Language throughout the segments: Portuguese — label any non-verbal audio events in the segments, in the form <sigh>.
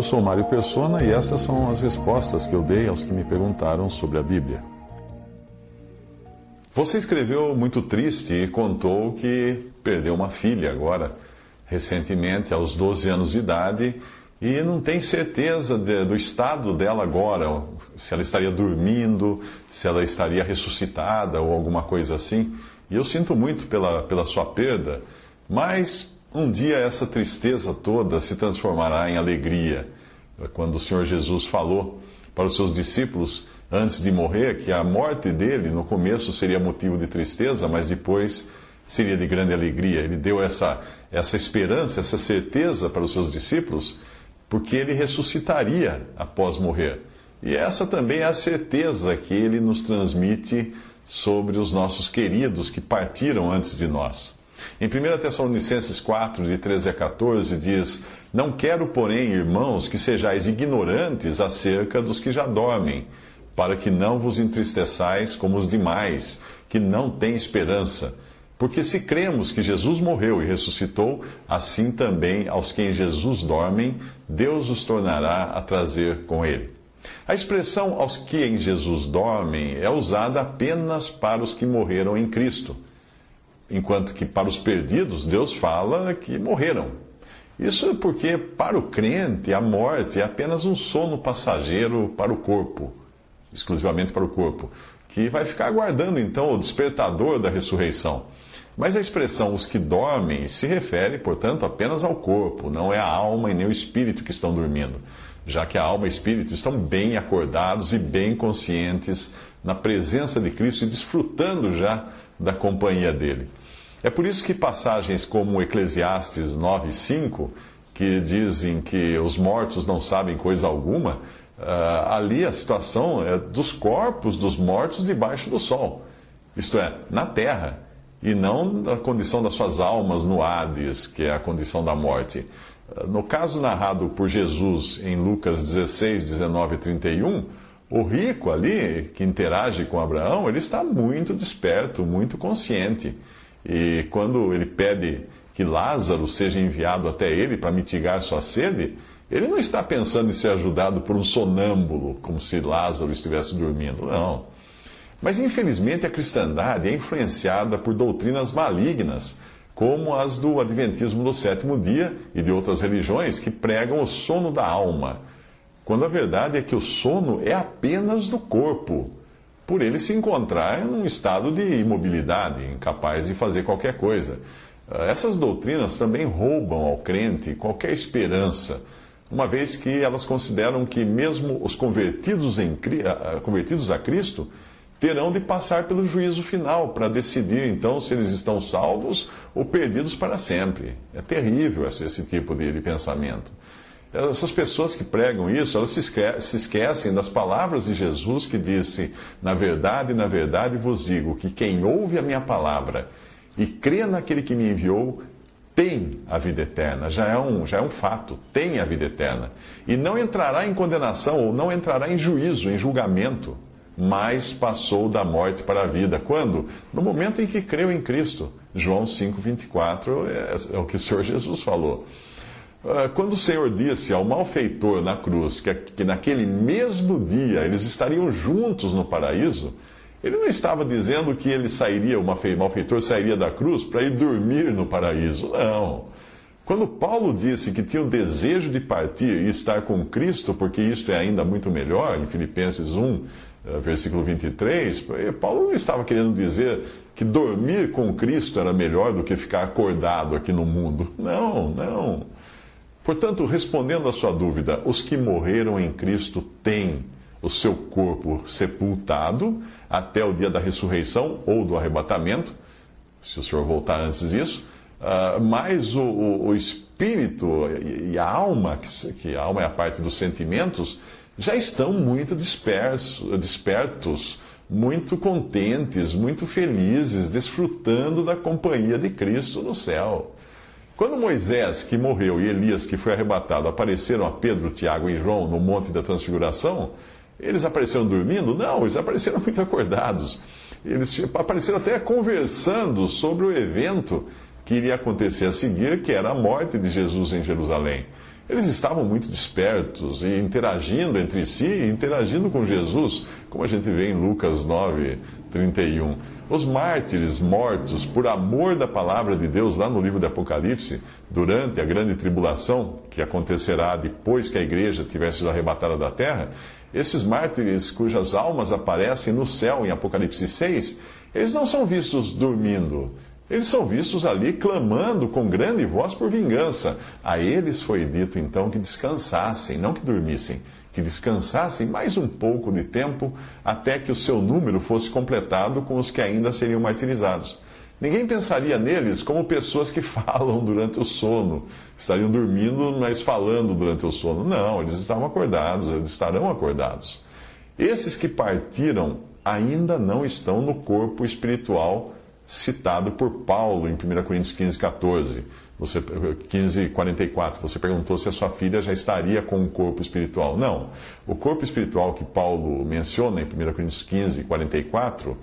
Eu sou Mário Persona e essas são as respostas que eu dei aos que me perguntaram sobre a Bíblia. Você escreveu muito triste e contou que perdeu uma filha agora recentemente, aos 12 anos de idade, e não tem certeza de, do estado dela agora, se ela estaria dormindo, se ela estaria ressuscitada ou alguma coisa assim. E eu sinto muito pela, pela sua perda, mas um dia essa tristeza toda se transformará em alegria. Quando o Senhor Jesus falou para os seus discípulos, antes de morrer, que a morte dele no começo seria motivo de tristeza, mas depois seria de grande alegria. Ele deu essa, essa esperança, essa certeza para os seus discípulos, porque ele ressuscitaria após morrer. E essa também é a certeza que ele nos transmite sobre os nossos queridos que partiram antes de nós. Em 1 Tessalonicenses 4, de 13 a 14, diz: Não quero, porém, irmãos, que sejais ignorantes acerca dos que já dormem, para que não vos entristeçais como os demais, que não têm esperança. Porque se cremos que Jesus morreu e ressuscitou, assim também aos que em Jesus dormem, Deus os tornará a trazer com ele. A expressão aos que em Jesus dormem é usada apenas para os que morreram em Cristo, enquanto que para os perdidos, Deus fala que morreram. Isso é porque, para o crente, a morte é apenas um sono passageiro para o corpo, exclusivamente para o corpo, que vai ficar aguardando então o despertador da ressurreição. Mas a expressão os que dormem se refere, portanto, apenas ao corpo, não é a alma e nem o espírito que estão dormindo, já que a alma e o espírito estão bem acordados e bem conscientes na presença de Cristo e desfrutando já da companhia dele. É por isso que passagens como Eclesiastes 9:5, que dizem que os mortos não sabem coisa alguma, uh, ali a situação é dos corpos dos mortos debaixo do sol, isto é, na terra e não da condição das suas almas no Hades, que é a condição da morte. No caso narrado por Jesus em Lucas 16, 19 e 31, o rico ali, que interage com Abraão, ele está muito desperto, muito consciente. E quando ele pede que Lázaro seja enviado até ele para mitigar sua sede, ele não está pensando em ser ajudado por um sonâmbulo, como se Lázaro estivesse dormindo. Não. Mas infelizmente a cristandade é influenciada por doutrinas malignas, como as do Adventismo do sétimo dia e de outras religiões que pregam o sono da alma, quando a verdade é que o sono é apenas do corpo, por ele se encontrar em um estado de imobilidade, incapaz de fazer qualquer coisa. Essas doutrinas também roubam ao crente qualquer esperança, uma vez que elas consideram que mesmo os convertidos, em, convertidos a Cristo terão de passar pelo juízo final para decidir então se eles estão salvos ou perdidos para sempre. É terrível esse, esse tipo de, de, pensamento. Essas pessoas que pregam isso, elas se, esque se esquecem das palavras de Jesus que disse: Na verdade, na verdade vos digo que quem ouve a minha palavra e crê naquele que me enviou tem a vida eterna, já é, um, já é um fato, tem a vida eterna. E não entrará em condenação ou não entrará em juízo, em julgamento mas passou da morte para a vida. Quando? No momento em que creu em Cristo. João 5,24 é, é o que o Senhor Jesus falou. Ah, quando o Senhor disse ao malfeitor na cruz que, que naquele mesmo dia eles estariam juntos no paraíso, ele não estava dizendo que ele sairia, o malfeitor sairia da cruz para ir dormir no paraíso. Não. Quando Paulo disse que tinha o desejo de partir e estar com Cristo, porque isto é ainda muito melhor, em Filipenses 1, eh, versículo 23, Paulo não estava querendo dizer que dormir com Cristo era melhor do que ficar acordado aqui no mundo. Não, não. Portanto, respondendo à sua dúvida, os que morreram em Cristo têm o seu corpo sepultado até o dia da ressurreição ou do arrebatamento, se o Senhor voltar antes disso, uh, mas o, o, o espírito e, a alma, que, que a alma é a parte dos sentimentos, já estão muito dispersos, despertos, muito contentes, muito felizes, desfrutando da companhia de Cristo no céu. Quando Moisés, que morreu, e Elias, que foi arrebatado, apareceram a Pedro, Tiago e João no Monte da Transfiguração, eles apareceram dormindo? Não, eles apareceram <laughs> muito acordados. Eles apareceram até conversando sobre o evento que iria acontecer a seguir, que era a morte de Jesus em Jerusalém. Eles estavam muito despertos e interagindo entre si, interagindo com Jesus, como a gente vê em Lucas 9, 31. Os mártires mortos por amor da palavra de Deus, lá no livro de Apocalipse, durante a grande tribulação, que acontecerá depois que a igreja tiver sido arrebatada da terra, esses mártires cujas almas aparecem no céu em Apocalipse 6, eles não são vistos dormindo, eles são vistos ali clamando com grande voz por vingança. A eles foi dito então que descansassem, não que dormissem, que descansassem mais um pouco de tempo até que o seu número fosse completado com os que ainda seriam martirizados. Ninguém pensaria neles como pessoas que <laughs> falam durante o sono, estariam dormindo, mas falando durante o sono. Não, eles estavam acordados, eles estarão acordados. Esses que partiram ainda não estão no corpo espiritual citado por Paulo em 1 Coríntios 15, 14. Você, 15, 44. Você perguntou se a sua filha já estaria com um corpo espiritual. Não. O corpo espiritual que Paulo menciona em 1 Coríntios 15, 44,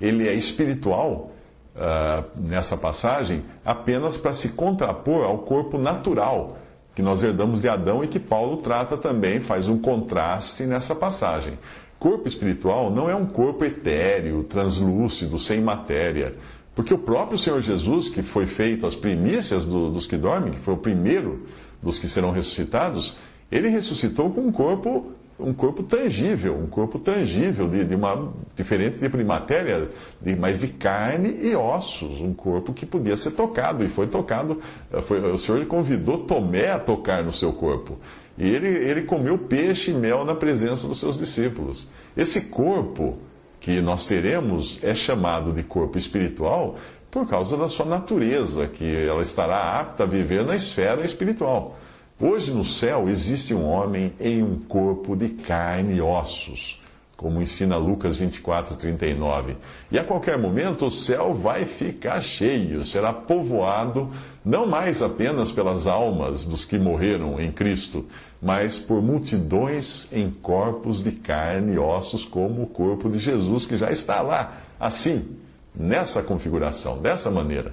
ele é espiritual uh, nessa passagem apenas para se contrapor ao corpo natural que nós herdamos de Adão e que Paulo trata também, faz um contraste nessa passagem. Corpo espiritual não é um corpo etéreo, translúcido, sem matéria. Porque o próprio Senhor Jesus, que foi feito as primícias do, dos que dormem, que foi o primeiro dos que serão ressuscitados, ele ressuscitou com um corpo, um corpo tangível, um corpo tangível, de, de uma diferente tipo de matéria, de, mas de carne e ossos, um corpo que podia ser tocado, e foi tocado, foi, o Senhor convidou Tomé a tocar no seu corpo. E ele, ele comeu peixe e mel na presença dos seus discípulos. Esse corpo que nós teremos é chamado de corpo espiritual por causa da sua natureza, que ela estará apta a viver na esfera espiritual. Hoje no céu existe um homem em um corpo de carne e ossos como ensina Lucas 24, 39. E a qualquer momento o céu vai ficar cheio, será povoado não mais apenas pelas almas dos que morreram em Cristo, mas por multidões em corpos de carne e ossos, como o corpo de Jesus, que já está lá, assim, nessa configuração, dessa maneira.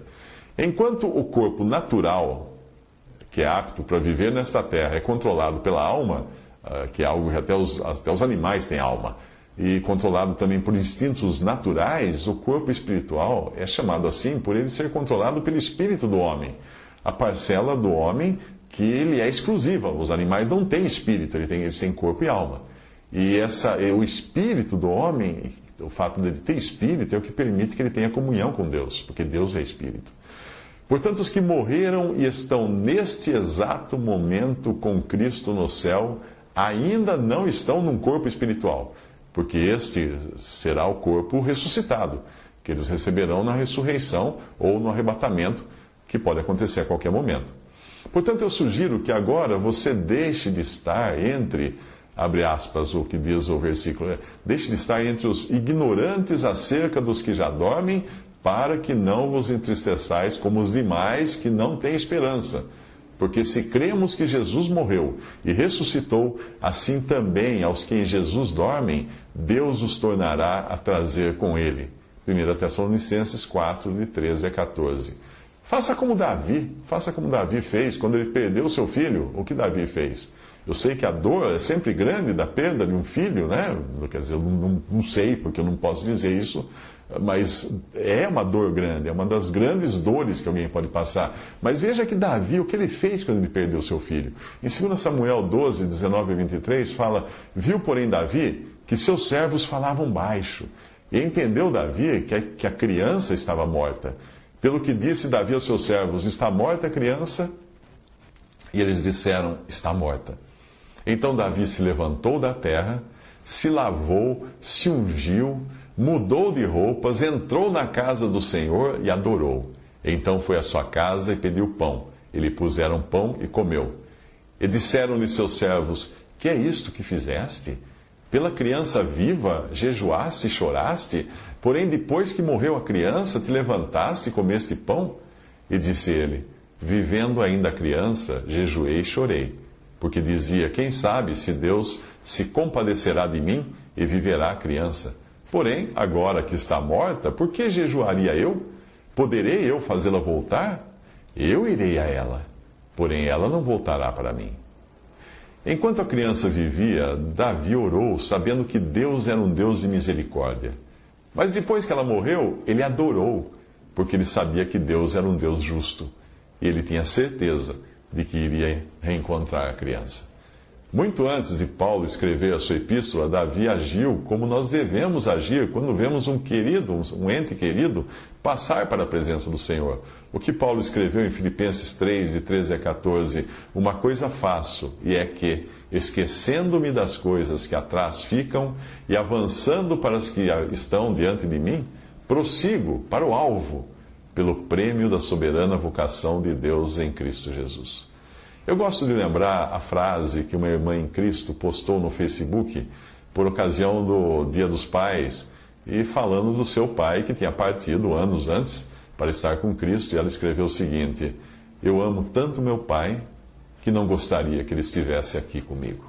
Enquanto o corpo natural, que é apto para viver nesta terra, é controlado pela alma, ah, que é algo que até os, até os animais têm alma e controlado também por instintos naturais, o corpo espiritual é chamado assim por ele ser controlado pelo espírito do homem. A parcela do homem que ele é exclusiva. Os animais não têm espírito, ele tem, eles têm corpo e alma. E essa, o espírito do homem, o fato dele ter espírito, é o que permite que ele tenha comunhão com Deus, porque Deus é espírito. Portanto, os que morreram e estão neste exato momento com Cristo no céu, ainda não estão num corpo espiritual porque este será o corpo ressuscitado, que eles receberão na ressurreição ou no arrebatamento, que pode acontecer a qualquer momento. Portanto, eu sugiro que agora você deixe de estar entre, abre aspas, o que diz o versículo, né? deixe de estar entre os ignorantes acerca dos que já dormem, para que não vos entristeçais como os demais que não têm esperança. Porque se cremos que Jesus morreu e ressuscitou, assim também aos que em Jesus dormem, Deus os tornará a trazer com ele. 1 Tessalonicenses 4, de 13 a 14. Faça como Davi, faça como Davi fez quando ele perdeu seu filho. O que Davi fez? Eu sei que a dor é sempre grande da perda de um filho, né? Quer dizer, eu não, não sei, porque eu não posso dizer isso, mas é uma dor grande, é uma das grandes dores que alguém pode passar. Mas veja que Davi, o que ele fez quando ele perdeu seu filho? Em 2 Samuel 12, 19 e 23, fala: Viu, porém, Davi que seus servos falavam baixo. E entendeu Davi que a, que a criança estava morta. Pelo que disse Davi aos seus servos: Está morta a criança? E eles disseram: Está morta. Então Davi se levantou da terra, se lavou, se ungiu, mudou de roupas, entrou na casa do Senhor e adorou. Então foi à sua casa e pediu pão. Ele puseram pão e comeu. E disseram-lhe seus servos: Que é isto que fizeste? Pela criança viva jejuaste e choraste, porém depois que morreu a criança, te levantaste e comeste pão? E disse ele: Vivendo ainda a criança, jejuei e chorei, porque dizia: Quem sabe se Deus se compadecerá de mim e viverá a criança? Porém, agora que está morta, por que jejuaria eu? Poderei eu fazê-la voltar? Eu irei a ela, porém ela não voltará para mim. Enquanto a criança vivia, Davi orou, sabendo que Deus era um Deus de misericórdia. Mas depois que ela morreu, ele adorou, porque ele sabia que Deus era um Deus justo. E ele tinha certeza de que iria reencontrar a criança. Muito antes de Paulo escrever a sua epístola, Davi agiu como nós devemos agir quando vemos um querido, um ente querido, passar para a presença do Senhor. O que Paulo escreveu em Filipenses 3, de 13 a 14: Uma coisa faço, e é que, esquecendo-me das coisas que atrás ficam e avançando para as que estão diante de mim, prossigo para o alvo, pelo prêmio da soberana vocação de Deus em Cristo Jesus. Eu gosto de lembrar a frase que uma irmã em Cristo postou no Facebook por ocasião do Dia dos Pais e falando do seu pai que tinha partido anos antes para estar com Cristo. E ela escreveu o seguinte: Eu amo tanto meu pai que não gostaria que ele estivesse aqui comigo.